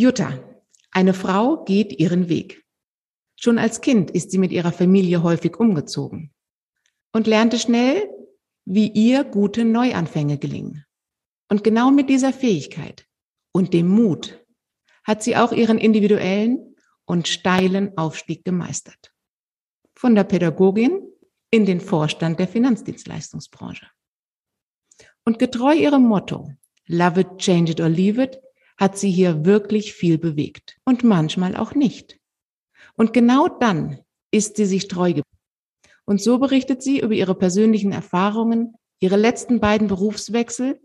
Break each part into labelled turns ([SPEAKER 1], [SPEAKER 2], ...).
[SPEAKER 1] Jutta, eine Frau geht ihren Weg. Schon als Kind ist sie mit ihrer Familie häufig umgezogen und lernte schnell, wie ihr gute Neuanfänge gelingen. Und genau mit dieser Fähigkeit und dem Mut hat sie auch ihren individuellen und steilen Aufstieg gemeistert. Von der Pädagogin in den Vorstand der Finanzdienstleistungsbranche. Und getreu ihrem Motto, Love it, change it or leave it, hat sie hier wirklich viel bewegt und manchmal auch nicht. Und genau dann ist sie sich treu geblieben. Und so berichtet sie über ihre persönlichen Erfahrungen, ihre letzten beiden Berufswechsel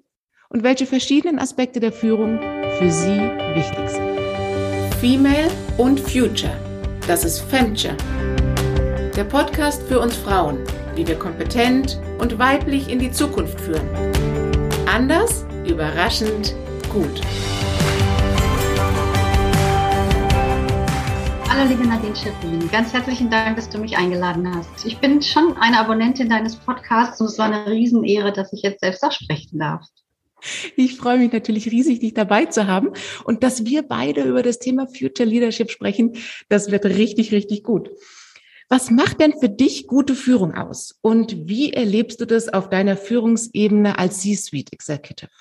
[SPEAKER 1] und welche verschiedenen Aspekte der Führung für sie wichtig sind. Female und Future. Das ist Femture. Der Podcast für uns Frauen, wie wir kompetent und weiblich in die Zukunft führen. Anders, überraschend, gut.
[SPEAKER 2] Hallo liebe Nadine Schiffrin, ganz herzlichen Dank, dass du mich eingeladen hast. Ich bin schon eine Abonnentin deines Podcasts und es war eine Riesenehre, dass ich jetzt selbst auch sprechen darf.
[SPEAKER 1] Ich freue mich natürlich riesig, dich dabei zu haben und dass wir beide über das Thema Future Leadership sprechen. Das wird richtig, richtig gut. Was macht denn für dich gute Führung aus? Und wie erlebst du das auf deiner Führungsebene als C-Suite Executive?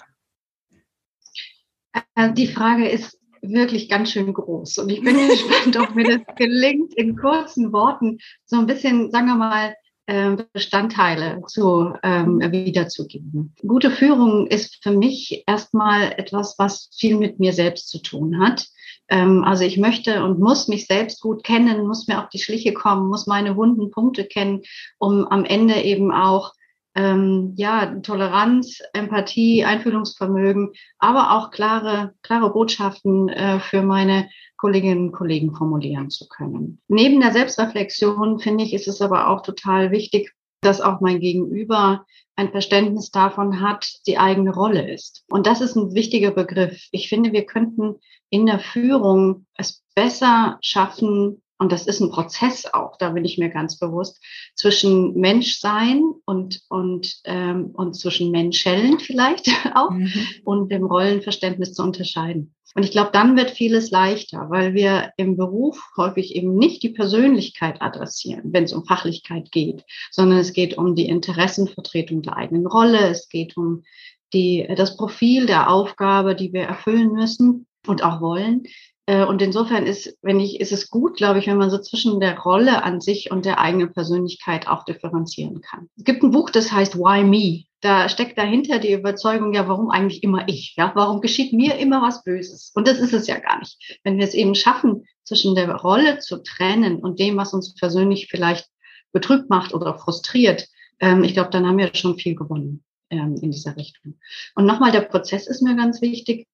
[SPEAKER 2] Äh, die Frage ist wirklich ganz schön groß. Und ich bin gespannt, ob mir das gelingt, in kurzen Worten so ein bisschen, sagen wir mal, ähm, Bestandteile zu, ähm, wiederzugeben. Gute Führung ist für mich erstmal etwas, was viel mit mir selbst zu tun hat. Ähm, also ich möchte und muss mich selbst gut kennen, muss mir auf die Schliche kommen, muss meine wunden Punkte kennen, um am Ende eben auch ähm, ja, Toleranz, Empathie, Einfühlungsvermögen, aber auch klare, klare Botschaften äh, für meine Kolleginnen und Kollegen formulieren zu können. Neben der Selbstreflexion finde ich, ist es aber auch total wichtig, dass auch mein Gegenüber ein Verständnis davon hat, die eigene Rolle ist. Und das ist ein wichtiger Begriff. Ich finde, wir könnten in der Führung es besser schaffen, und das ist ein Prozess auch, da bin ich mir ganz bewusst, zwischen Menschsein und, und, ähm, und zwischen Menschen vielleicht auch mhm. und dem Rollenverständnis zu unterscheiden. Und ich glaube, dann wird vieles leichter, weil wir im Beruf häufig eben nicht die Persönlichkeit adressieren, wenn es um Fachlichkeit geht, sondern es geht um die Interessenvertretung der eigenen Rolle, es geht um die, das Profil der Aufgabe, die wir erfüllen müssen und auch wollen. Äh, und insofern ist, wenn ich, ist es gut, glaube ich, wenn man so zwischen der Rolle an sich und der eigenen Persönlichkeit auch differenzieren kann. Es gibt ein Buch, das heißt Why Me? Da steckt dahinter die Überzeugung, ja, warum eigentlich immer ich? Ja, warum geschieht mir immer was Böses? Und das ist es ja gar nicht. Wenn wir es eben schaffen, zwischen der Rolle zu trennen und dem, was uns persönlich vielleicht betrübt macht oder frustriert, ähm, ich glaube, dann haben wir schon viel gewonnen ähm, in dieser Richtung. Und nochmal, der Prozess ist mir ganz wichtig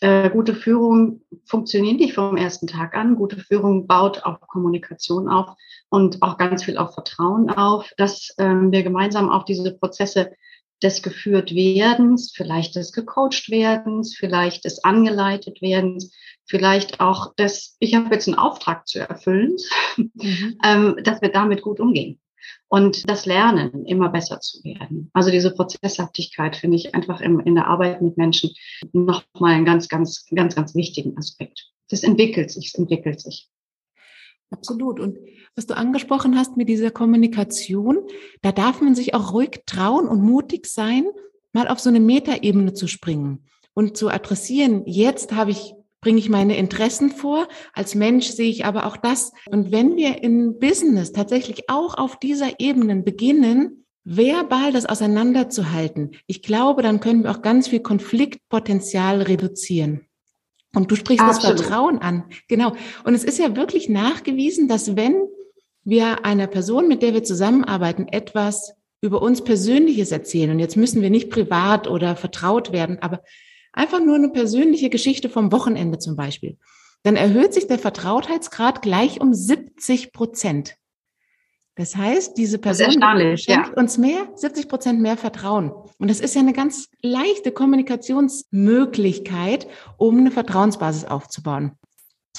[SPEAKER 2] äh, gute Führung funktioniert nicht vom ersten Tag an. Gute Führung baut auf Kommunikation auf und auch ganz viel auf Vertrauen auf, dass ähm, wir gemeinsam auch diese Prozesse des geführt werdens, vielleicht des gecoacht werdens, vielleicht des angeleitet werdens, vielleicht auch des, ich habe jetzt einen Auftrag zu erfüllen, mhm. ähm, dass wir damit gut umgehen und das Lernen immer besser zu werden. Also diese Prozesshaftigkeit finde ich einfach im, in der Arbeit mit Menschen nochmal einen ganz, ganz, ganz, ganz wichtigen Aspekt. Das entwickelt sich, es entwickelt sich.
[SPEAKER 1] Absolut. Und was du angesprochen hast mit dieser Kommunikation, da darf man sich auch ruhig trauen und mutig sein, mal auf so eine Metaebene zu springen und zu adressieren. Jetzt habe ich bringe ich meine Interessen vor. Als Mensch sehe ich aber auch das. Und wenn wir in Business tatsächlich auch auf dieser Ebene beginnen, verbal das auseinanderzuhalten, ich glaube, dann können wir auch ganz viel Konfliktpotenzial reduzieren. Und du sprichst Absolut. das Vertrauen an. Genau. Und es ist ja wirklich nachgewiesen, dass wenn wir einer Person, mit der wir zusammenarbeiten, etwas über uns Persönliches erzählen, und jetzt müssen wir nicht privat oder vertraut werden, aber Einfach nur eine persönliche Geschichte vom Wochenende zum Beispiel. Dann erhöht sich der Vertrautheitsgrad gleich um 70 Prozent. Das heißt, diese Person schenkt ja. uns mehr, 70 Prozent mehr Vertrauen. Und das ist ja eine ganz leichte Kommunikationsmöglichkeit, um eine Vertrauensbasis aufzubauen.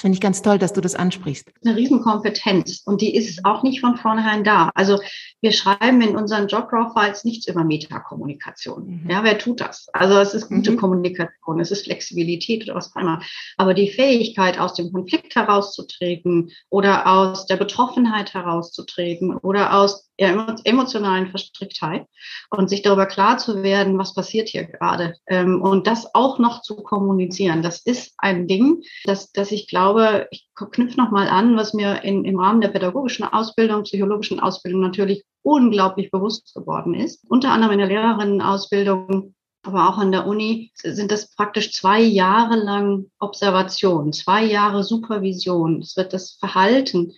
[SPEAKER 1] Das finde ich ganz toll, dass du das ansprichst.
[SPEAKER 2] Eine Riesenkompetenz und die ist auch nicht von vornherein da. Also wir schreiben in unseren Jobprofiles nichts über Metakommunikation. Mhm. Ja, wer tut das? Also es ist gute mhm. Kommunikation, es ist Flexibilität oder was auch immer. Aber die Fähigkeit, aus dem Konflikt herauszutreten oder aus der Betroffenheit herauszutreten oder aus emotionalen Verstricktheit und sich darüber klar zu werden, was passiert hier gerade ähm, und das auch noch zu kommunizieren. Das ist ein Ding, das, das ich glaube, ich knüpfe nochmal an, was mir in, im Rahmen der pädagogischen Ausbildung, psychologischen Ausbildung natürlich unglaublich bewusst geworden ist. Unter anderem in der Lehrerinnenausbildung aber auch an der Uni sind das praktisch zwei Jahre lang Observation, zwei Jahre Supervision. Es wird das Verhalten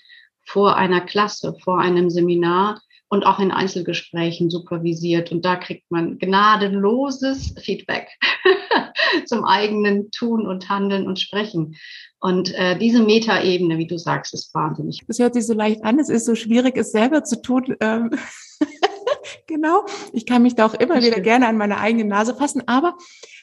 [SPEAKER 2] vor einer Klasse, vor einem Seminar und auch in Einzelgesprächen supervisiert. Und da kriegt man gnadenloses Feedback zum eigenen Tun und Handeln und Sprechen. Und äh, diese Metaebene, wie du sagst, ist wahnsinnig.
[SPEAKER 1] Das hört sich so leicht an. Es ist so schwierig, es selber zu tun. Ähm genau. Ich kann mich da auch immer wieder gerne an meine eigene Nase fassen. Aber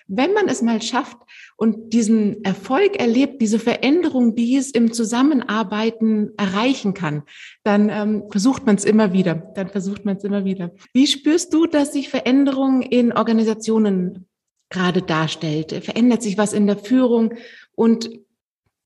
[SPEAKER 1] wenn man es mal schafft und diesen Erfolg erlebt, diese Veränderung, die es im Zusammenarbeiten erreichen kann, dann ähm, versucht man es immer wieder. Dann versucht man es immer wieder. Wie spürst du, dass sich Veränderung in Organisationen gerade darstellt? Verändert sich was in der Führung? Und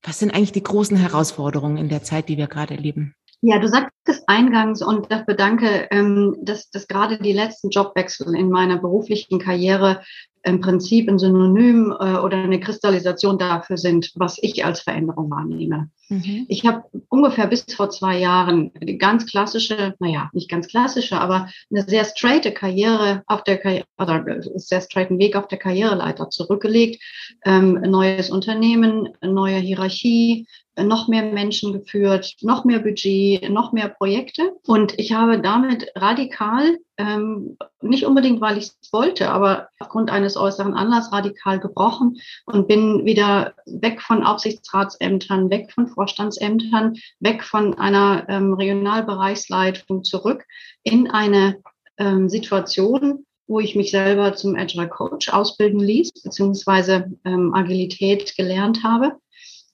[SPEAKER 1] was sind eigentlich die großen Herausforderungen in der Zeit, die wir gerade erleben?
[SPEAKER 2] Ja, du sagtest eingangs und ich bedanke, ähm, dass, dass gerade die letzten Jobwechsel in meiner beruflichen Karriere im Prinzip ein Synonym äh, oder eine Kristallisation dafür sind, was ich als Veränderung wahrnehme. Mhm. Ich habe ungefähr bis vor zwei Jahren die ganz klassische, naja, nicht ganz klassische, aber eine sehr straighte Karriere auf der Karriere, oder sehr straighten Weg auf der Karriereleiter zurückgelegt. Ähm, neues Unternehmen, neue Hierarchie, noch mehr Menschen geführt, noch mehr Budget, noch mehr Projekte. Und ich habe damit radikal, ähm, nicht unbedingt, weil ich es wollte, aber aufgrund eines äußeren Anlasses radikal gebrochen und bin wieder weg von Aufsichtsratsämtern, weg von Vorstandsämtern, weg von einer ähm, Regionalbereichsleitung zurück in eine ähm, Situation, wo ich mich selber zum Agile Coach ausbilden ließ, beziehungsweise ähm, Agilität gelernt habe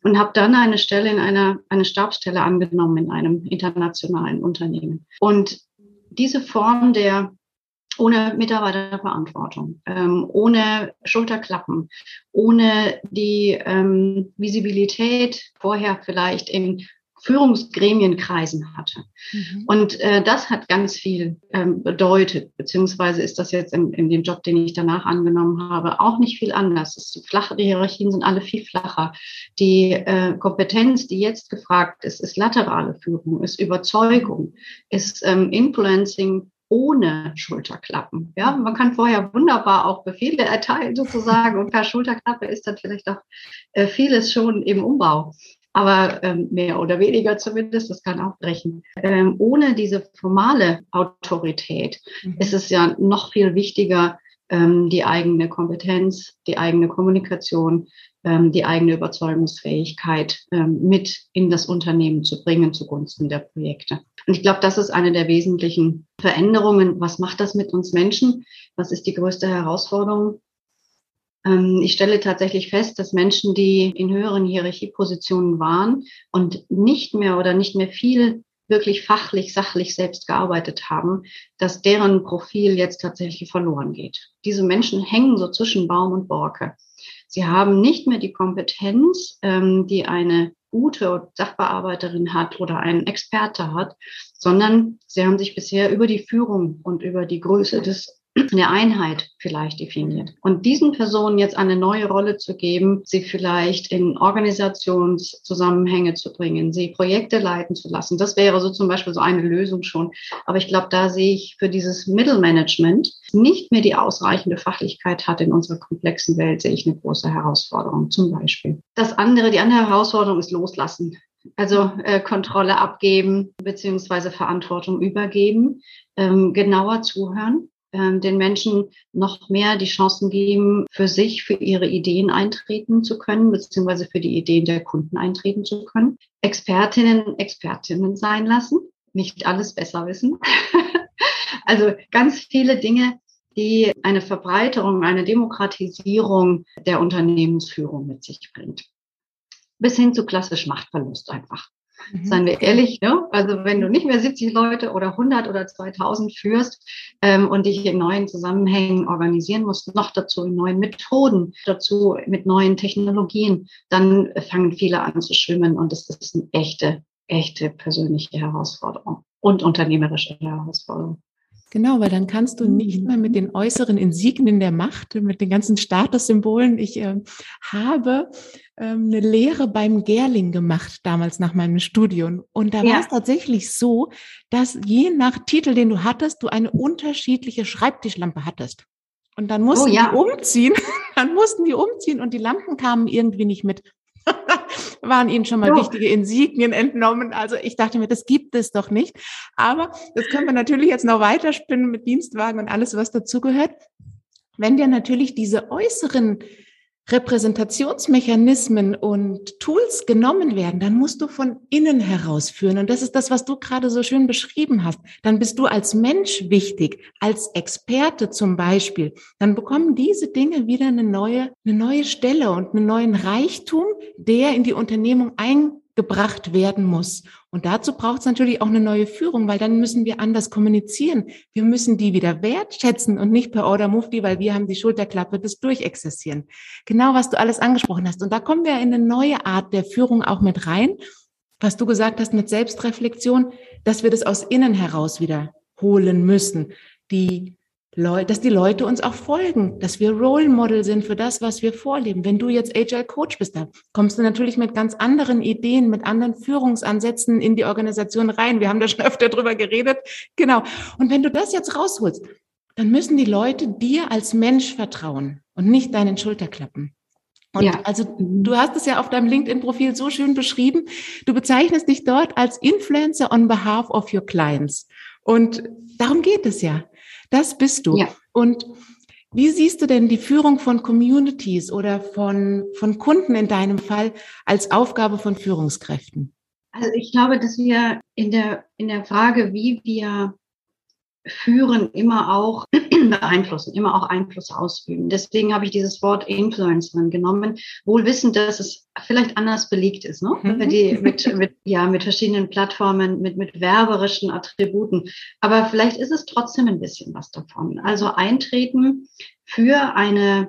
[SPEAKER 2] und habe dann eine Stelle in einer eine Stabsstelle angenommen in einem internationalen Unternehmen. Und diese Form der ohne Mitarbeiterverantwortung, ähm, ohne Schulterklappen, ohne die ähm, Visibilität vorher vielleicht in Führungsgremienkreisen hatte. Mhm. Und äh, das hat ganz viel ähm, bedeutet, beziehungsweise ist das jetzt in, in dem Job, den ich danach angenommen habe, auch nicht viel anders. Es ist flache, die Hierarchien sind alle viel flacher. Die äh, Kompetenz, die jetzt gefragt ist, ist laterale Führung, ist Überzeugung, ist ähm, Influencing ohne Schulterklappen. Ja, man kann vorher wunderbar auch Befehle erteilen sozusagen und per Schulterklappe ist dann vielleicht auch äh, vieles schon im Umbau aber ähm, mehr oder weniger zumindest, das kann auch brechen. Ähm, ohne diese formale Autorität mhm. ist es ja noch viel wichtiger, ähm, die eigene Kompetenz, die eigene Kommunikation, ähm, die eigene Überzeugungsfähigkeit ähm, mit in das Unternehmen zu bringen zugunsten der Projekte. Und ich glaube, das ist eine der wesentlichen Veränderungen. Was macht das mit uns Menschen? Was ist die größte Herausforderung? Ähm, ich stelle tatsächlich fest, dass Menschen, die in höheren Hierarchiepositionen waren und nicht mehr oder nicht mehr viel wirklich fachlich, sachlich selbst gearbeitet haben, dass deren Profil jetzt tatsächlich verloren geht. Diese Menschen hängen so zwischen Baum und Borke. Sie haben nicht mehr die Kompetenz, ähm, die eine gute Sachbearbeiterin hat oder ein Experte hat, sondern sie haben sich bisher über die Führung und über die Größe des der Einheit vielleicht definiert. Und diesen Personen jetzt eine neue Rolle zu geben, sie vielleicht in Organisationszusammenhänge zu bringen, sie Projekte leiten zu lassen, das wäre so zum Beispiel so eine Lösung schon. Aber ich glaube, da sehe ich für dieses Mittelmanagement nicht mehr die ausreichende Fachlichkeit hat in unserer komplexen Welt, sehe ich eine große Herausforderung zum Beispiel. Das andere, die andere Herausforderung ist loslassen. Also äh, Kontrolle abgeben beziehungsweise Verantwortung übergeben, ähm, genauer zuhören, den Menschen noch mehr die Chancen geben, für sich, für ihre Ideen eintreten zu können, beziehungsweise für die Ideen der Kunden eintreten zu können. Expertinnen, Expertinnen sein lassen, nicht alles besser wissen. also ganz viele Dinge, die eine Verbreiterung, eine Demokratisierung der Unternehmensführung mit sich bringt. bis hin zu klassisch Machtverlust einfach. Mhm. Seien wir ehrlich, ne? also wenn du nicht mehr 70 Leute oder 100 oder 2000 führst ähm, und dich in neuen Zusammenhängen organisieren musst, noch dazu in neuen Methoden, dazu mit neuen Technologien, dann fangen viele an zu schwimmen und das ist eine echte, echte persönliche Herausforderung und unternehmerische Herausforderung.
[SPEAKER 1] Genau, weil dann kannst du nicht mehr mit den äußeren Insignien der Macht, mit den ganzen Statussymbolen. Ich äh, habe ähm, eine Lehre beim Gerling gemacht, damals nach meinem Studium. Und da ja. war es tatsächlich so, dass je nach Titel, den du hattest, du eine unterschiedliche Schreibtischlampe hattest. Und dann mussten oh, ja. die umziehen, dann mussten die umziehen und die Lampen kamen irgendwie nicht mit. Waren ihnen schon mal ja. wichtige Insignien entnommen. Also ich dachte mir, das gibt es doch nicht. Aber das können wir natürlich jetzt noch weiterspinnen mit Dienstwagen und alles, was dazugehört. Wenn dir natürlich diese äußeren Repräsentationsmechanismen und Tools genommen werden, dann musst du von innen heraus führen. Und das ist das, was du gerade so schön beschrieben hast. Dann bist du als Mensch wichtig, als Experte zum Beispiel. Dann bekommen diese Dinge wieder eine neue, eine neue Stelle und einen neuen Reichtum, der in die Unternehmung ein gebracht werden muss. Und dazu braucht es natürlich auch eine neue Führung, weil dann müssen wir anders kommunizieren. Wir müssen die wieder wertschätzen und nicht per Order Mufti, weil wir haben die Schulterklappe des Durchexerzieren. Genau, was du alles angesprochen hast. Und da kommen wir in eine neue Art der Führung auch mit rein. Was du gesagt hast mit Selbstreflexion, dass wir das aus innen heraus wieder holen müssen. Die Leute, dass die Leute uns auch folgen, dass wir Role Model sind für das, was wir vorleben. Wenn du jetzt Agile Coach bist, dann kommst du natürlich mit ganz anderen Ideen, mit anderen Führungsansätzen in die Organisation rein. Wir haben da schon öfter drüber geredet. Genau. Und wenn du das jetzt rausholst, dann müssen die Leute dir als Mensch vertrauen und nicht deinen Schulterklappen. Und ja. also du hast es ja auf deinem LinkedIn-Profil so schön beschrieben. Du bezeichnest dich dort als Influencer on behalf of your clients. Und darum geht es ja. Das bist du. Ja. Und wie siehst du denn die Führung von Communities oder von, von Kunden in deinem Fall als Aufgabe von Führungskräften?
[SPEAKER 2] Also ich glaube, dass wir in der, in der Frage, wie wir führen, immer auch beeinflussen, immer auch Einfluss ausüben. Deswegen habe ich dieses Wort Influencerin genommen, wohl wissend, dass es vielleicht anders belegt ist, ne? Mhm. Die, mit, mit, ja, mit verschiedenen Plattformen, mit, mit werberischen Attributen. Aber vielleicht ist es trotzdem ein bisschen was davon. Also eintreten für eine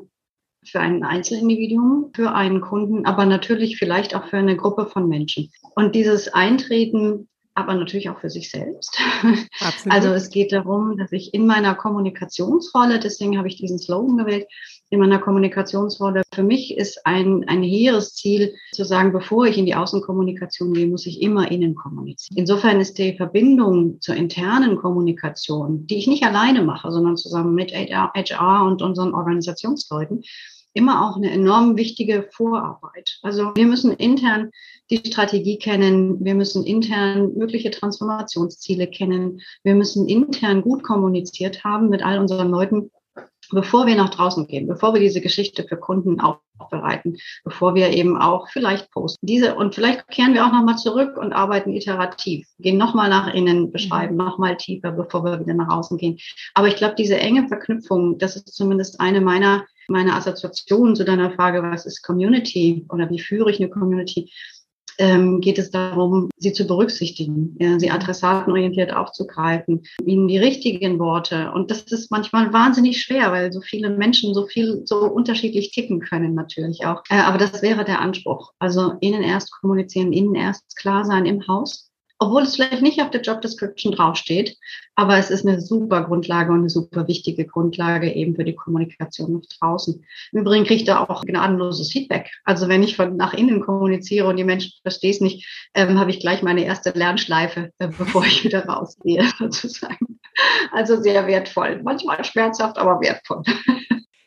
[SPEAKER 2] für ein Einzelindividuum, für einen Kunden, aber natürlich vielleicht auch für eine Gruppe von Menschen. Und dieses Eintreten aber natürlich auch für sich selbst. Absolut. Also es geht darum, dass ich in meiner Kommunikationsrolle, deswegen habe ich diesen Slogan gewählt, in meiner Kommunikationsrolle, für mich ist ein, ein hehres Ziel zu sagen, bevor ich in die Außenkommunikation gehe, muss ich immer innen kommunizieren. Insofern ist die Verbindung zur internen Kommunikation, die ich nicht alleine mache, sondern zusammen mit HR und unseren Organisationsleuten, immer auch eine enorm wichtige Vorarbeit. Also wir müssen intern die Strategie kennen, wir müssen intern mögliche Transformationsziele kennen, wir müssen intern gut kommuniziert haben mit all unseren Leuten, bevor wir nach draußen gehen, bevor wir diese Geschichte für Kunden aufbereiten, bevor wir eben auch vielleicht posten. Diese und vielleicht kehren wir auch nochmal zurück und arbeiten iterativ, gehen nochmal nach innen, beschreiben mhm. nochmal tiefer, bevor wir wieder nach außen gehen. Aber ich glaube, diese enge Verknüpfung, das ist zumindest eine meiner meine Assoziation zu deiner Frage, was ist Community oder wie führe ich eine Community, ähm, geht es darum, sie zu berücksichtigen, ja, sie adressatenorientiert aufzugreifen, ihnen die richtigen Worte. Und das ist manchmal wahnsinnig schwer, weil so viele Menschen so viel, so unterschiedlich ticken können natürlich auch. Äh, aber das wäre der Anspruch. Also ihnen erst kommunizieren, ihnen erst klar sein im Haus obwohl es vielleicht nicht auf der Job Description draufsteht, aber es ist eine super Grundlage und eine super wichtige Grundlage eben für die Kommunikation nach draußen. Im Übrigen ich da auch gnadenloses Feedback. Also wenn ich von nach innen kommuniziere und die Menschen verstehen es nicht, ähm, habe ich gleich meine erste Lernschleife, äh, bevor ich wieder rausgehe, sozusagen. Also sehr wertvoll. Manchmal schmerzhaft, aber wertvoll.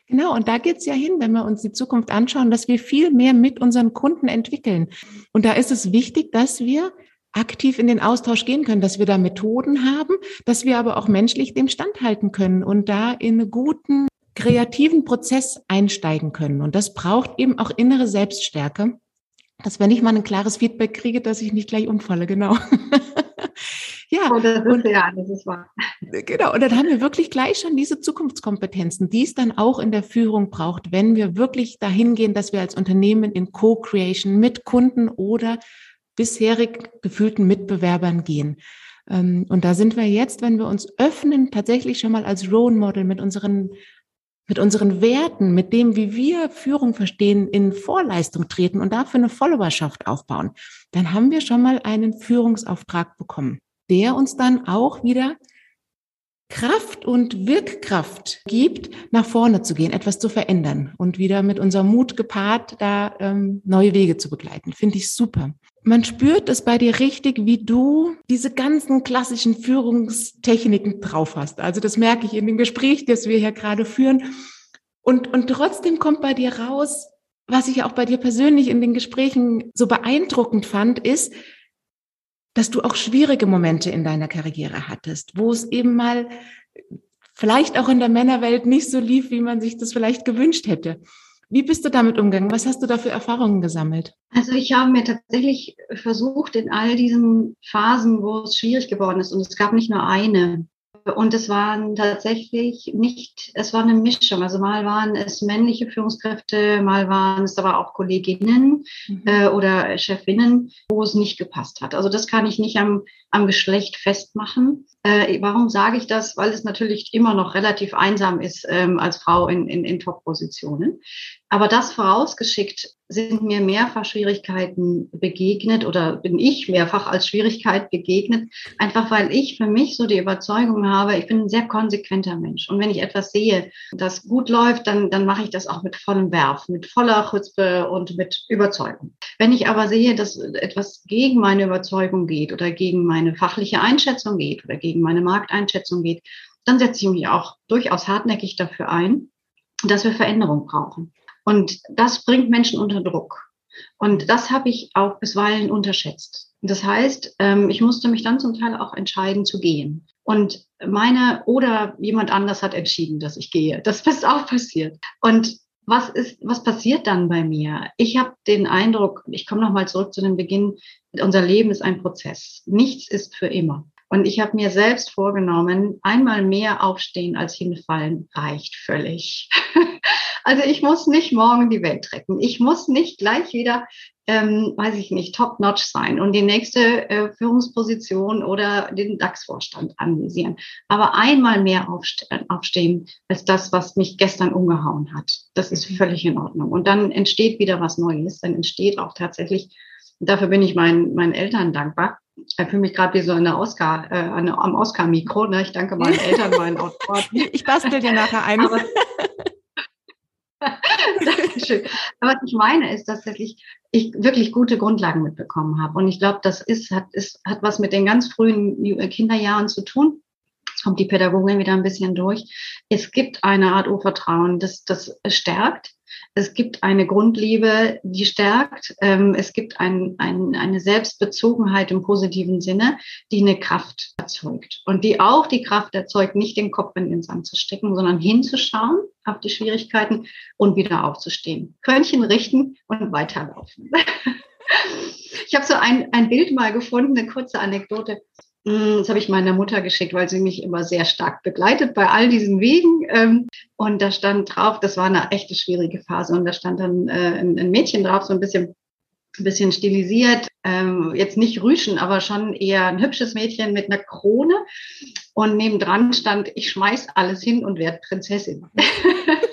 [SPEAKER 1] Genau, und da geht's ja hin, wenn wir uns die Zukunft anschauen, dass wir viel mehr mit unseren Kunden entwickeln. Und da ist es wichtig, dass wir aktiv in den Austausch gehen können, dass wir da Methoden haben, dass wir aber auch menschlich dem standhalten können und da in einen guten, kreativen Prozess einsteigen können. Und das braucht eben auch innere Selbststärke, dass wenn ich mal ein klares Feedback kriege, dass ich nicht gleich umfalle, genau. Ja, oh, das ist, und, ja, das ist wahr. Genau, und dann haben wir wirklich gleich schon diese Zukunftskompetenzen, die es dann auch in der Führung braucht, wenn wir wirklich dahin gehen, dass wir als Unternehmen in Co-Creation mit Kunden oder bisherig gefühlten Mitbewerbern gehen. Ähm, und da sind wir jetzt, wenn wir uns öffnen, tatsächlich schon mal als Role Model mit unseren mit unseren Werten, mit dem, wie wir Führung verstehen, in Vorleistung treten und dafür eine Followerschaft aufbauen, dann haben wir schon mal einen Führungsauftrag bekommen, der uns dann auch wieder Kraft und Wirkkraft gibt, nach vorne zu gehen, etwas zu verändern und wieder mit unserem Mut gepaart, da ähm, neue Wege zu begleiten. Finde ich super. Man spürt es bei dir richtig, wie du diese ganzen klassischen Führungstechniken drauf hast. Also das merke ich in dem Gespräch, das wir hier gerade führen. Und, und trotzdem kommt bei dir raus, was ich auch bei dir persönlich in den Gesprächen so beeindruckend fand, ist, dass du auch schwierige Momente in deiner Karriere hattest, wo es eben mal vielleicht auch in der Männerwelt nicht so lief, wie man sich das vielleicht gewünscht hätte. Wie bist du damit umgegangen? Was hast du da für Erfahrungen gesammelt?
[SPEAKER 2] Also ich habe mir tatsächlich versucht, in all diesen Phasen, wo es schwierig geworden ist, und es gab nicht nur eine, und es waren tatsächlich nicht, es war eine Mischung. Also mal waren es männliche Führungskräfte, mal waren es aber auch Kolleginnen mhm. äh, oder Chefinnen, wo es nicht gepasst hat. Also das kann ich nicht am, am Geschlecht festmachen. Äh, warum sage ich das? Weil es natürlich immer noch relativ einsam ist ähm, als Frau in, in, in Top-Positionen. Aber das vorausgeschickt sind mir mehrfach Schwierigkeiten begegnet oder bin ich mehrfach als Schwierigkeit begegnet, einfach weil ich für mich so die Überzeugung habe, ich bin ein sehr konsequenter Mensch. Und wenn ich etwas sehe, das gut läuft, dann, dann mache ich das auch mit vollem Werf, mit voller Chutzpe und mit Überzeugung. Wenn ich aber sehe, dass etwas gegen meine Überzeugung geht oder gegen meine fachliche Einschätzung geht oder gegen meine Markteinschätzung geht, dann setze ich mich auch durchaus hartnäckig dafür ein, dass wir Veränderung brauchen. Und das bringt Menschen unter Druck. Und das habe ich auch bisweilen unterschätzt. Das heißt, ähm, ich musste mich dann zum Teil auch entscheiden zu gehen. Und meine oder jemand anders hat entschieden, dass ich gehe. Das ist auch passiert. Und was ist, was passiert dann bei mir? Ich habe den Eindruck, ich komme nochmal zurück zu dem Beginn, unser Leben ist ein Prozess. Nichts ist für immer. Und ich habe mir selbst vorgenommen, einmal mehr aufstehen als hinfallen reicht völlig. Also ich muss nicht morgen die Welt retten. Ich muss nicht gleich wieder, ähm, weiß ich nicht, top-notch sein und die nächste äh, Führungsposition oder den DAX-Vorstand anvisieren. Aber einmal mehr aufste aufstehen als das, was mich gestern umgehauen hat. Das ist mhm. völlig in Ordnung. Und dann entsteht wieder was Neues. Dann entsteht auch tatsächlich, dafür bin ich meinen, meinen Eltern dankbar, ich fühle mich gerade wie so eine Oscar, äh, eine, am Oscar-Mikro. Ne? Ich danke meinen Eltern, meinen Autoren.
[SPEAKER 1] Ich bastel dir nachher ein. Aber,
[SPEAKER 2] Dankeschön. Aber was ich meine, ist, dass ich, ich wirklich gute Grundlagen mitbekommen habe. Und ich glaube, das ist, hat, ist, hat was mit den ganz frühen Kinderjahren zu tun. Jetzt kommt die Pädagogin wieder ein bisschen durch. Es gibt eine Art Urvertrauen, das, das stärkt. Es gibt eine Grundliebe, die stärkt. Ähm, es gibt ein, ein, eine Selbstbezogenheit im positiven Sinne, die eine Kraft erzeugt. Und die auch die Kraft erzeugt, nicht den Kopf in den Sand zu stecken, sondern hinzuschauen auf die Schwierigkeiten und wieder aufzustehen. Körnchen richten und weiterlaufen. Ich habe so ein, ein Bild mal gefunden, eine kurze Anekdote. Mm, das habe ich meiner Mutter geschickt, weil sie mich immer sehr stark begleitet bei all diesen Wegen. Ähm, und da stand drauf, das war eine echte schwierige Phase. Und da stand dann äh, ein Mädchen drauf, so ein bisschen ein bisschen stilisiert, ähm, jetzt nicht Rüschen, aber schon eher ein hübsches Mädchen mit einer Krone. Und nebendran stand, ich schmeiß alles hin und werde Prinzessin.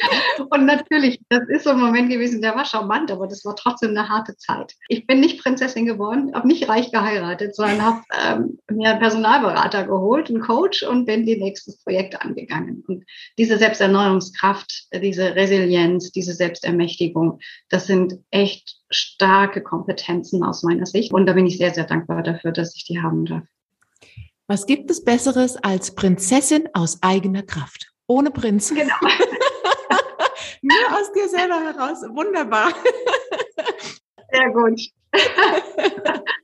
[SPEAKER 2] und natürlich, das ist so ein Moment gewesen, der war charmant, aber das war trotzdem eine harte Zeit. Ich bin nicht Prinzessin geworden, habe nicht reich geheiratet, sondern habe ähm, mir einen Personalberater geholt, einen Coach und bin die nächstes Projekt angegangen. Und diese Selbsterneuerungskraft, diese Resilienz, diese Selbstermächtigung, das sind echt starke Kompetenzen aus meiner Sicht. Und da bin ich sehr, sehr dankbar dafür, dass ich die haben darf.
[SPEAKER 1] Was gibt es Besseres als Prinzessin aus eigener Kraft? Ohne Prinz. Genau. Nur aus dir selber heraus. Wunderbar.
[SPEAKER 2] Sehr gut.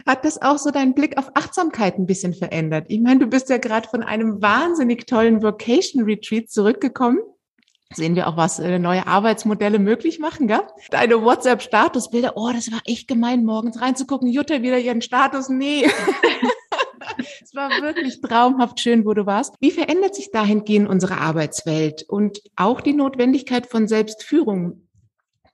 [SPEAKER 1] Hat das auch so deinen Blick auf Achtsamkeit ein bisschen verändert? Ich meine, du bist ja gerade von einem wahnsinnig tollen Vocation Retreat zurückgekommen sehen wir auch, was äh, neue Arbeitsmodelle möglich machen, gell? Deine WhatsApp-Statusbilder, oh, das war echt gemein, morgens reinzugucken, Jutta wieder ihren Status, nee. es war wirklich traumhaft schön, wo du warst. Wie verändert sich dahingehend unsere Arbeitswelt und auch die Notwendigkeit von Selbstführung?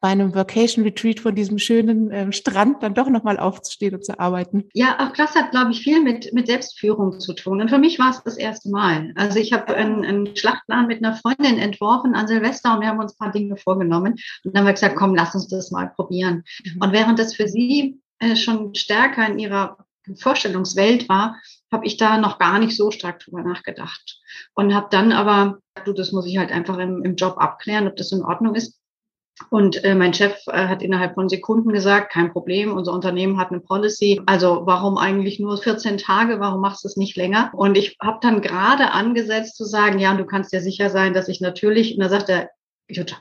[SPEAKER 1] bei einem Vacation Retreat von diesem schönen ähm, Strand dann doch nochmal aufzustehen und zu arbeiten?
[SPEAKER 2] Ja, auch das hat, glaube ich, viel mit, mit Selbstführung zu tun. Und für mich war es das erste Mal. Also ich habe einen, einen Schlachtplan mit einer Freundin entworfen an Silvester und wir haben uns ein paar Dinge vorgenommen. Und dann haben wir gesagt, komm, lass uns das mal probieren. Mhm. Und während das für sie äh, schon stärker in ihrer Vorstellungswelt war, habe ich da noch gar nicht so stark drüber nachgedacht. Und habe dann aber, du, das muss ich halt einfach im, im Job abklären, ob das in Ordnung ist. Und äh, mein Chef äh, hat innerhalb von Sekunden gesagt, kein Problem, unser Unternehmen hat eine Policy. Also warum eigentlich nur 14 Tage? Warum machst du es nicht länger? Und ich habe dann gerade angesetzt zu sagen, ja, du kannst ja sicher sein, dass ich natürlich, und da sagt er,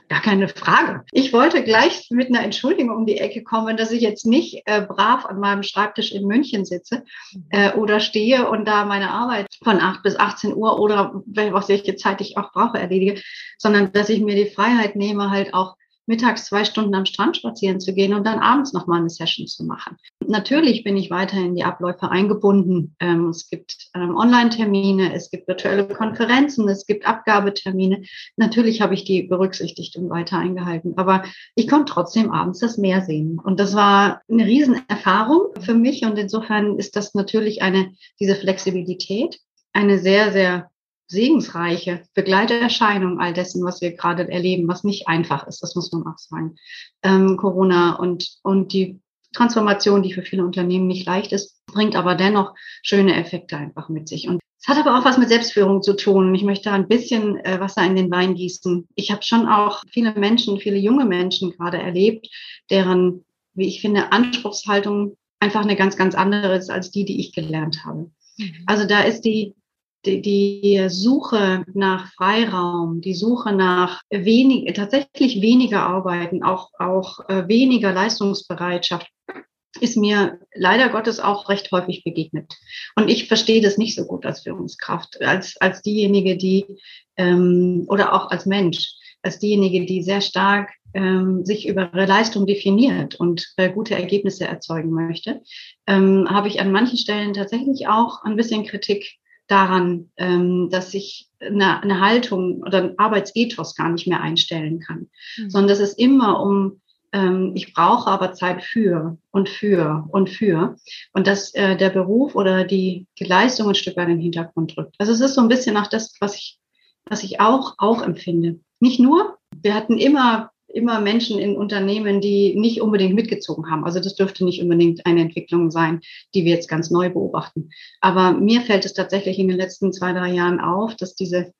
[SPEAKER 2] gar keine Frage. Ich wollte gleich mit einer Entschuldigung um die Ecke kommen, dass ich jetzt nicht äh, brav an meinem Schreibtisch in München sitze äh, oder stehe und da meine Arbeit von 8 bis 18 Uhr oder welche Zeit ich auch brauche erledige, sondern dass ich mir die Freiheit nehme, halt auch mittags zwei Stunden am Strand spazieren zu gehen und dann abends nochmal eine Session zu machen. Natürlich bin ich weiterhin in die Abläufe eingebunden. Ähm, es gibt ähm, Online-Termine, es gibt virtuelle Konferenzen, es gibt Abgabetermine. Natürlich habe ich die berücksichtigt und weiter eingehalten. Aber ich konnte trotzdem abends das Meer sehen. Und das war eine Riesenerfahrung für mich. Und insofern ist das natürlich eine, diese Flexibilität, eine sehr, sehr segensreiche Begleiterscheinung all dessen, was wir gerade erleben, was nicht einfach ist, das muss man auch sagen. Ähm, Corona und, und die Transformation, die für viele Unternehmen nicht leicht ist, bringt aber dennoch schöne Effekte einfach mit sich. Und es hat aber auch was mit Selbstführung zu tun. Ich möchte ein bisschen äh, Wasser in den Wein gießen. Ich habe schon auch viele Menschen, viele junge Menschen gerade erlebt, deren, wie ich finde, Anspruchshaltung einfach eine ganz, ganz andere ist als die, die ich gelernt habe. Mhm. Also da ist die die, die Suche nach Freiraum, die Suche nach wenig, tatsächlich weniger Arbeiten, auch, auch äh, weniger Leistungsbereitschaft, ist mir leider Gottes auch recht häufig begegnet. Und ich verstehe das nicht so gut als Führungskraft, als, als diejenige, die, ähm, oder auch als Mensch, als diejenige, die sehr stark ähm, sich über ihre Leistung definiert und äh, gute Ergebnisse erzeugen möchte, ähm, habe ich an manchen Stellen tatsächlich auch ein bisschen Kritik daran, ähm, dass ich eine, eine Haltung oder ein Arbeitsethos gar nicht mehr einstellen kann, mhm. sondern dass es immer um ich brauche aber Zeit für und für und für und dass äh, der Beruf oder die, die Leistung ein Stück weit in den Hintergrund drückt. Also es ist so ein bisschen auch das, was ich, was ich auch, auch empfinde. Nicht nur, wir hatten immer immer Menschen in Unternehmen, die nicht unbedingt mitgezogen haben. Also das dürfte nicht unbedingt eine Entwicklung sein, die wir jetzt ganz neu beobachten. Aber mir fällt es tatsächlich in den letzten zwei, drei Jahren auf, dass diese,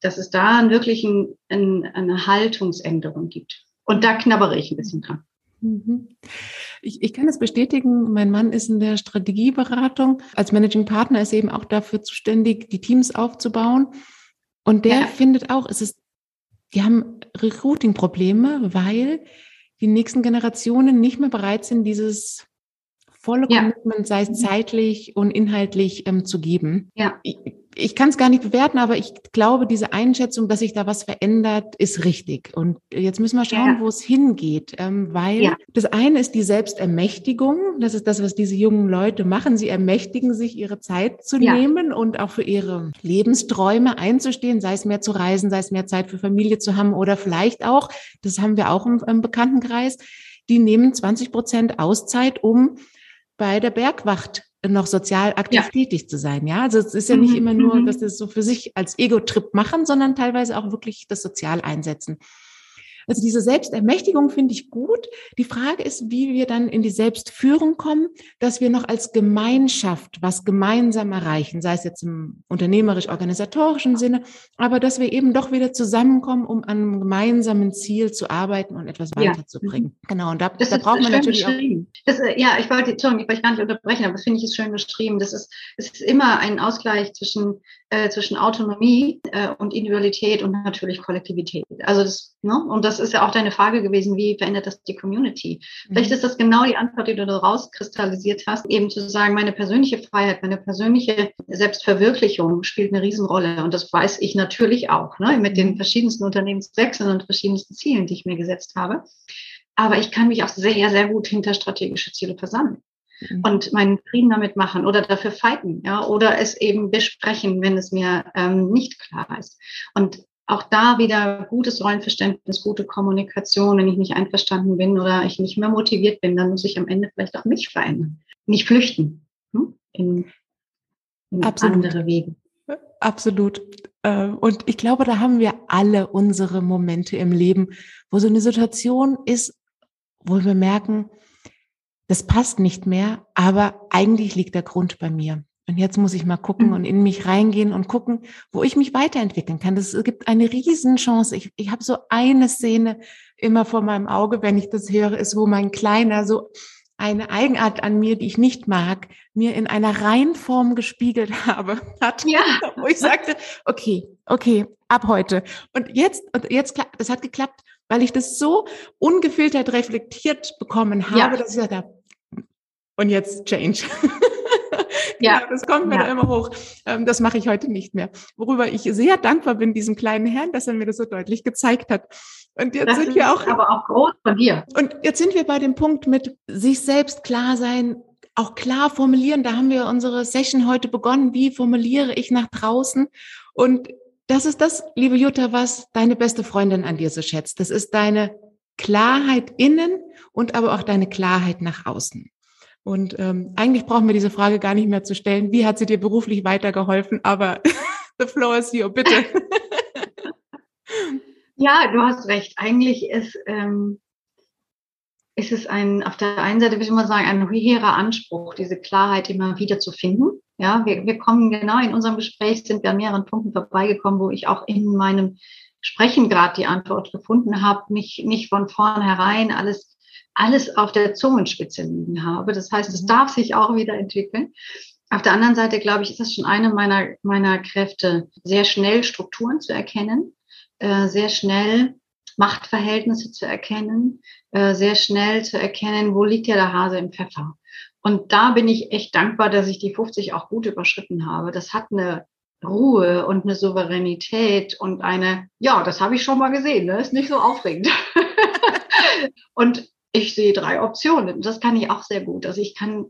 [SPEAKER 2] dass es da wirklich ein, ein, eine Haltungsänderung gibt. Und da knabbere ich ein bisschen dran.
[SPEAKER 1] Mhm. Ich, ich kann es bestätigen, mein Mann ist in der Strategieberatung. Als Managing Partner ist er eben auch dafür zuständig, die Teams aufzubauen. Und der ja. findet auch, es ist die haben Recruiting-Probleme, weil die nächsten Generationen nicht mehr bereit sind, dieses volle ja. Commitment, sei es zeitlich und inhaltlich ähm, zu geben. Ja. Ich, ich kann es gar nicht bewerten, aber ich glaube, diese Einschätzung, dass sich da was verändert, ist richtig. Und jetzt müssen wir schauen, ja. wo es hingeht, ähm, weil ja. das eine ist die Selbstermächtigung. Das ist das, was diese jungen Leute machen. Sie ermächtigen sich, ihre Zeit zu ja. nehmen und auch für ihre Lebensträume einzustehen, sei es mehr zu reisen, sei es mehr Zeit für Familie zu haben oder vielleicht auch, das haben wir auch im, im Bekanntenkreis, die nehmen 20 Prozent Auszeit, um bei der Bergwacht noch sozial aktiv ja. tätig zu sein. Ja, also es ist ja nicht mhm. immer nur, mhm. dass sie es so für sich als Ego-Trip machen, sondern teilweise auch wirklich das sozial einsetzen. Also diese Selbstermächtigung finde ich gut. Die Frage ist, wie wir dann in die Selbstführung kommen, dass wir noch als Gemeinschaft was gemeinsam erreichen, sei es jetzt im unternehmerisch-organisatorischen Sinne, aber dass wir eben doch wieder zusammenkommen, um an einem gemeinsamen Ziel zu arbeiten und etwas weiterzubringen.
[SPEAKER 2] Ja. Genau, und da, da braucht man natürlich auch. Das, äh, ja, ich wollte, Entschuldigung, ich wollte gar nicht unterbrechen, aber das finde ich ist schön geschrieben. Das ist, es ist immer ein Ausgleich zwischen, äh, zwischen Autonomie äh, und Individualität und natürlich Kollektivität. Also das, ne, und das ist ja auch deine Frage gewesen, wie verändert das die Community? Mhm. Vielleicht ist das genau die Antwort, die du da rauskristallisiert hast, eben zu sagen, meine persönliche Freiheit, meine persönliche Selbstverwirklichung spielt eine Riesenrolle. Und das weiß ich natürlich auch, ne, mit den mhm. verschiedensten Unternehmenswechseln und verschiedensten Zielen, die ich mir gesetzt habe. Aber ich kann mich auch sehr, sehr gut hinter strategische Ziele versammeln. Mhm. und meinen Frieden damit machen oder dafür fighten, ja, oder es eben besprechen, wenn es mir ähm, nicht klar ist. Und auch da wieder gutes Rollenverständnis, gute Kommunikation. Wenn ich nicht einverstanden bin oder ich nicht mehr motiviert bin, dann muss ich am Ende vielleicht auch mich verändern. Nicht flüchten hm? in, in andere Wege.
[SPEAKER 1] Absolut. Äh, und ich glaube, da haben wir alle unsere Momente im Leben, wo so eine Situation ist, wo wir merken, das passt nicht mehr, aber eigentlich liegt der Grund bei mir. Und jetzt muss ich mal gucken und in mich reingehen und gucken, wo ich mich weiterentwickeln kann. Das gibt eine Riesenchance. Ich, ich habe so eine Szene immer vor meinem Auge, wenn ich das höre, ist, wo mein Kleiner so eine Eigenart an mir, die ich nicht mag, mir in einer Reihenform gespiegelt habe, hat, ja. wo ich sagte, okay, okay, ab heute. Und jetzt, und jetzt, das hat geklappt, weil ich das so ungefiltert reflektiert bekommen habe, ja. dass ich gesagt habe, und jetzt Change. ja, genau, das kommt mir ja. da immer hoch. Ähm, das mache ich heute nicht mehr. Worüber ich sehr dankbar bin, diesem kleinen Herrn, dass er mir das so deutlich gezeigt hat. Und jetzt das sind wir auch.
[SPEAKER 2] Aber auch groß von dir.
[SPEAKER 1] Und jetzt sind wir bei dem Punkt mit sich selbst klar sein, auch klar formulieren. Da haben wir unsere Session heute begonnen. Wie formuliere ich nach draußen? Und das ist das, liebe Jutta, was deine beste Freundin an dir so schätzt. Das ist deine Klarheit innen und aber auch deine Klarheit nach außen. Und ähm, eigentlich brauchen wir diese Frage gar nicht mehr zu stellen. Wie hat sie dir beruflich weitergeholfen? Aber the floor is you, bitte.
[SPEAKER 2] ja, du hast recht. Eigentlich ist, ähm, ist es ein, auf der einen Seite würde ich mal sagen, ein hehrer Anspruch, diese Klarheit immer wieder zu finden. Ja, wir, wir kommen genau in unserem Gespräch, sind wir an mehreren Punkten vorbeigekommen, wo ich auch in meinem Sprechen gerade die Antwort gefunden habe, nicht, nicht von vornherein alles alles auf der Zungenspitze liegen habe. Das heißt, es mhm. darf sich auch wieder entwickeln. Auf der anderen Seite, glaube ich, ist das schon eine meiner, meiner Kräfte, sehr schnell Strukturen zu erkennen, äh, sehr schnell Machtverhältnisse zu erkennen, äh, sehr schnell zu erkennen, wo liegt ja der Hase im Pfeffer. Und da bin ich echt dankbar, dass ich die 50 auch gut überschritten habe. Das hat eine Ruhe und eine Souveränität und eine, ja, das habe ich schon mal gesehen, ne? ist nicht so aufregend. und ich sehe drei Optionen. Das kann ich auch sehr gut. Also ich kann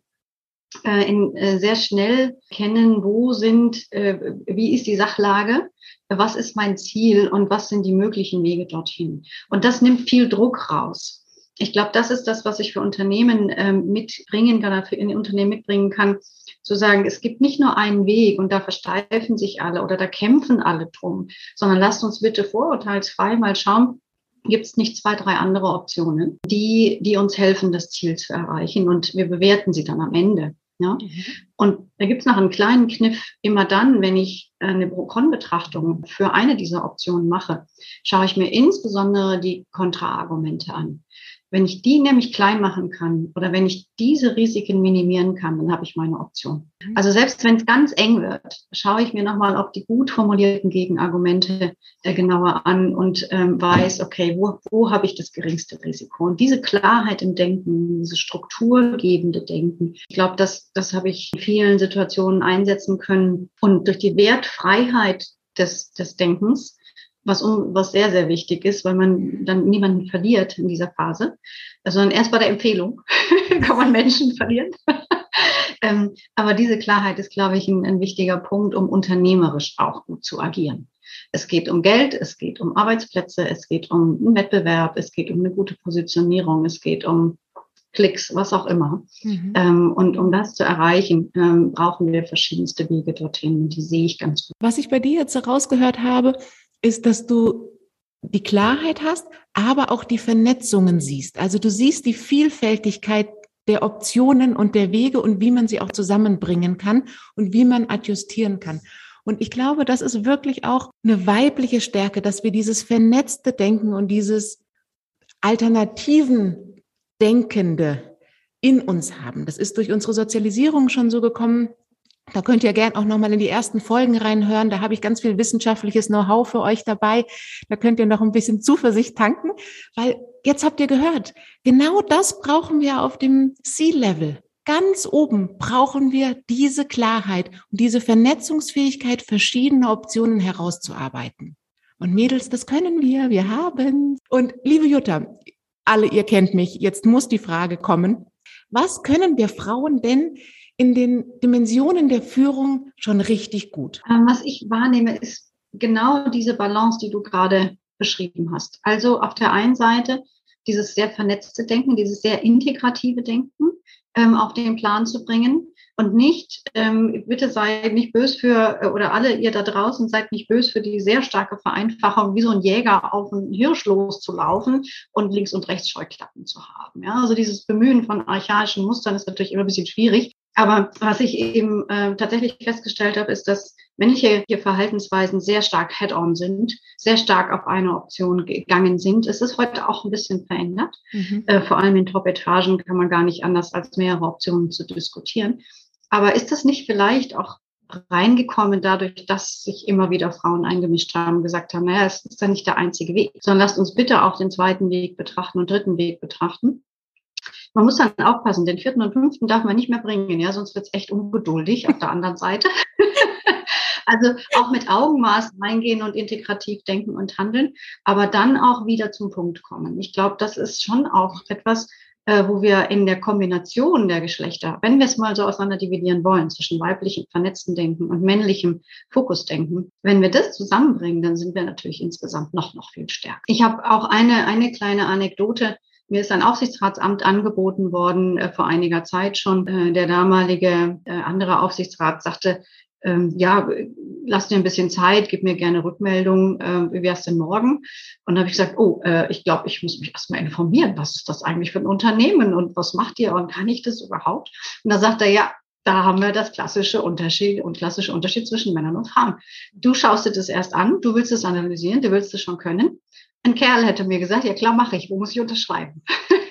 [SPEAKER 2] äh, in, äh, sehr schnell kennen, wo sind, äh, wie ist die Sachlage, was ist mein Ziel und was sind die möglichen Wege dorthin. Und das nimmt viel Druck raus. Ich glaube, das ist das, was ich für Unternehmen ähm, mitbringen kann, für in Unternehmen mitbringen kann, zu sagen, es gibt nicht nur einen Weg und da versteifen sich alle oder da kämpfen alle drum, sondern lasst uns bitte vorurteilsfrei mal schauen, gibt es nicht zwei, drei andere Optionen, die, die uns helfen, das Ziel zu erreichen und wir bewerten sie dann am Ende. Ja? Mhm. Und da gibt es noch einen kleinen Kniff. Immer dann, wenn ich eine Pro-Con-Betrachtung für eine dieser Optionen mache, schaue ich mir insbesondere die Kontraargumente an. Wenn ich die nämlich klein machen kann oder wenn ich diese Risiken minimieren kann, dann habe ich meine Option. Mhm. Also selbst wenn es ganz eng wird, schaue ich mir nochmal auf die gut formulierten Gegenargumente äh, genauer an und ähm, weiß, okay, wo, wo habe ich das geringste Risiko? Und diese Klarheit im Denken, diese strukturgebende Denken, ich glaube, das, das habe ich in vielen Situationen einsetzen können. Und durch die Wertfreiheit des, des Denkens was, um, was sehr, sehr wichtig ist, weil man dann niemanden verliert in dieser Phase, sondern erst bei der Empfehlung kann man Menschen verlieren. ähm, aber diese Klarheit ist, glaube ich, ein, ein wichtiger Punkt, um unternehmerisch auch gut zu agieren. Es geht um Geld, es geht um Arbeitsplätze, es geht um einen Wettbewerb, es geht um eine gute Positionierung, es geht um Klicks, was auch immer. Mhm. Ähm, und um das zu erreichen, ähm, brauchen wir verschiedenste Wege dorthin. Die sehe ich ganz gut.
[SPEAKER 1] Was ich bei dir jetzt herausgehört habe, ist, dass du die Klarheit hast, aber auch die Vernetzungen siehst. Also du siehst die Vielfältigkeit der Optionen und der Wege und wie man sie auch zusammenbringen kann und wie man adjustieren kann. Und ich glaube, das ist wirklich auch eine weibliche Stärke, dass wir dieses vernetzte Denken und dieses alternativen Denkende in uns haben. Das ist durch unsere Sozialisierung schon so gekommen, da könnt ihr gern auch nochmal in die ersten Folgen reinhören. Da habe ich ganz viel wissenschaftliches Know-how für euch dabei. Da könnt ihr noch ein bisschen Zuversicht tanken, weil jetzt habt ihr gehört, genau das brauchen wir auf dem C-Level. Ganz oben brauchen wir diese Klarheit und diese Vernetzungsfähigkeit, verschiedene Optionen herauszuarbeiten. Und Mädels, das können wir, wir haben. Und liebe Jutta, alle ihr kennt mich, jetzt muss die Frage kommen, Was können wir Frauen denn in den Dimensionen der Führung schon richtig gut?
[SPEAKER 2] Ähm, was ich wahrnehme, ist genau diese Balance, die du gerade beschrieben hast. Also auf der einen Seite dieses sehr vernetzte Denken, dieses sehr integrative Denken ähm, auf den Plan zu bringen und nicht, ähm, bitte seid nicht bös für, äh, oder alle ihr da draußen seid nicht bös für die sehr starke Vereinfachung, wie so ein Jäger auf einen Hirsch loszulaufen und links und rechts Scheuklappen zu haben. Ja, also dieses Bemühen von archaischen Mustern ist natürlich immer ein bisschen schwierig. Aber was ich eben äh, tatsächlich festgestellt habe, ist, dass männliche Verhaltensweisen sehr stark head-on sind, sehr stark auf eine Option gegangen sind. Es ist heute auch ein bisschen verändert. Mhm. Äh, vor allem in Top-Etagen kann man gar nicht anders als mehrere Optionen zu diskutieren. Aber ist das nicht vielleicht auch reingekommen dadurch, dass sich immer wieder Frauen eingemischt haben, gesagt haben, naja, es ist ja nicht der einzige Weg, sondern lasst uns bitte auch den zweiten Weg betrachten und dritten Weg betrachten. Man muss dann aufpassen, den vierten und fünften darf man nicht mehr bringen, ja, sonst wird es echt ungeduldig auf der anderen Seite. also auch mit Augenmaß reingehen und integrativ denken und handeln, aber dann auch wieder zum Punkt kommen. Ich glaube, das ist schon auch etwas, äh, wo wir in der Kombination der Geschlechter, wenn wir es mal so auseinander dividieren wollen, zwischen weiblichem vernetzten Denken und männlichem Fokusdenken, wenn wir das zusammenbringen, dann sind wir natürlich insgesamt noch, noch viel stärker. Ich habe auch eine, eine kleine Anekdote mir ist ein Aufsichtsratsamt angeboten worden äh, vor einiger Zeit schon. Äh, der damalige äh, andere Aufsichtsrat sagte, ähm, ja, lass dir ein bisschen Zeit, gib mir gerne Rückmeldung, äh, wie wär's denn morgen? Und dann habe ich gesagt, oh, äh, ich glaube, ich muss mich erstmal informieren, was ist das eigentlich für ein Unternehmen und was macht ihr und kann ich das überhaupt? Und da sagt er, ja, da haben wir das klassische Unterschied und klassische Unterschied zwischen Männern und Frauen. Du schaust dir das erst an, du willst es analysieren, du willst es schon können. Ein Kerl hätte mir gesagt, ja klar, mache ich, wo muss ich unterschreiben?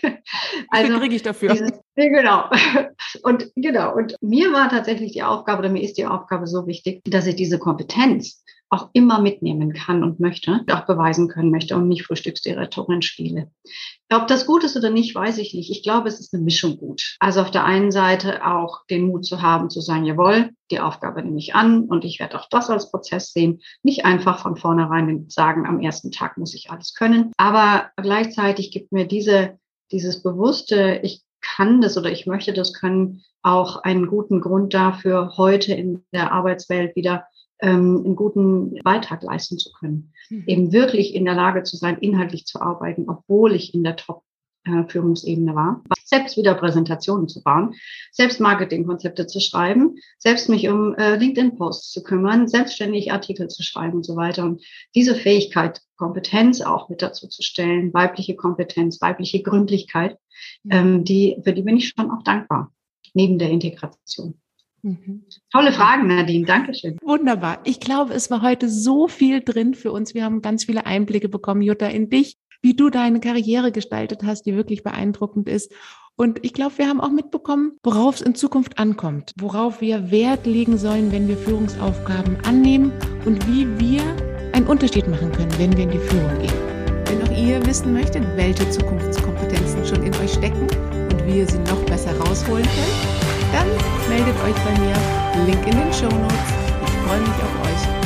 [SPEAKER 1] also kriege ich dafür. Dieses,
[SPEAKER 2] genau. Und genau. Und mir war tatsächlich die Aufgabe, oder mir ist die Aufgabe so wichtig, dass ich diese Kompetenz auch immer mitnehmen kann und möchte, auch beweisen können möchte und nicht Frühstücksdirektorin spiele. Ob das gut ist oder nicht, weiß ich nicht. Ich glaube, es ist eine Mischung gut. Also auf der einen Seite auch den Mut zu haben, zu sagen, jawohl, die Aufgabe nehme ich an und ich werde auch das als Prozess sehen. Nicht einfach von vornherein sagen, am ersten Tag muss ich alles können. Aber gleichzeitig gibt mir diese, dieses bewusste, ich kann das oder ich möchte das können, auch einen guten Grund dafür, heute in der Arbeitswelt wieder ähm, einen guten Beitrag leisten zu können. Mhm. Eben wirklich in der Lage zu sein, inhaltlich zu arbeiten, obwohl ich in der Top Führungsebene war, selbst wieder Präsentationen zu bauen, selbst Marketingkonzepte zu schreiben, selbst mich um äh, LinkedIn-Posts zu kümmern, selbstständig Artikel zu schreiben und so weiter. Und diese Fähigkeit, Kompetenz auch mit dazu zu stellen, weibliche Kompetenz, weibliche Gründlichkeit, mhm. ähm, die, für die bin ich schon auch dankbar, neben der Integration. Mhm. Tolle Fragen, Nadine. Dankeschön.
[SPEAKER 1] Wunderbar. Ich glaube, es war heute so viel drin für uns. Wir haben ganz viele Einblicke bekommen, Jutta, in dich, wie du deine Karriere gestaltet hast, die wirklich beeindruckend ist. Und ich glaube, wir haben auch mitbekommen, worauf es in Zukunft ankommt, worauf wir Wert legen sollen, wenn wir Führungsaufgaben annehmen und wie wir einen Unterschied machen können, wenn wir in die Führung gehen. Wenn auch ihr wissen möchtet, welche Zukunftskompetenzen schon in euch stecken und wie ihr sie noch besser rausholen könnt, dann meldet euch bei mir. Link in den Show Notes. Ich freue mich auf euch.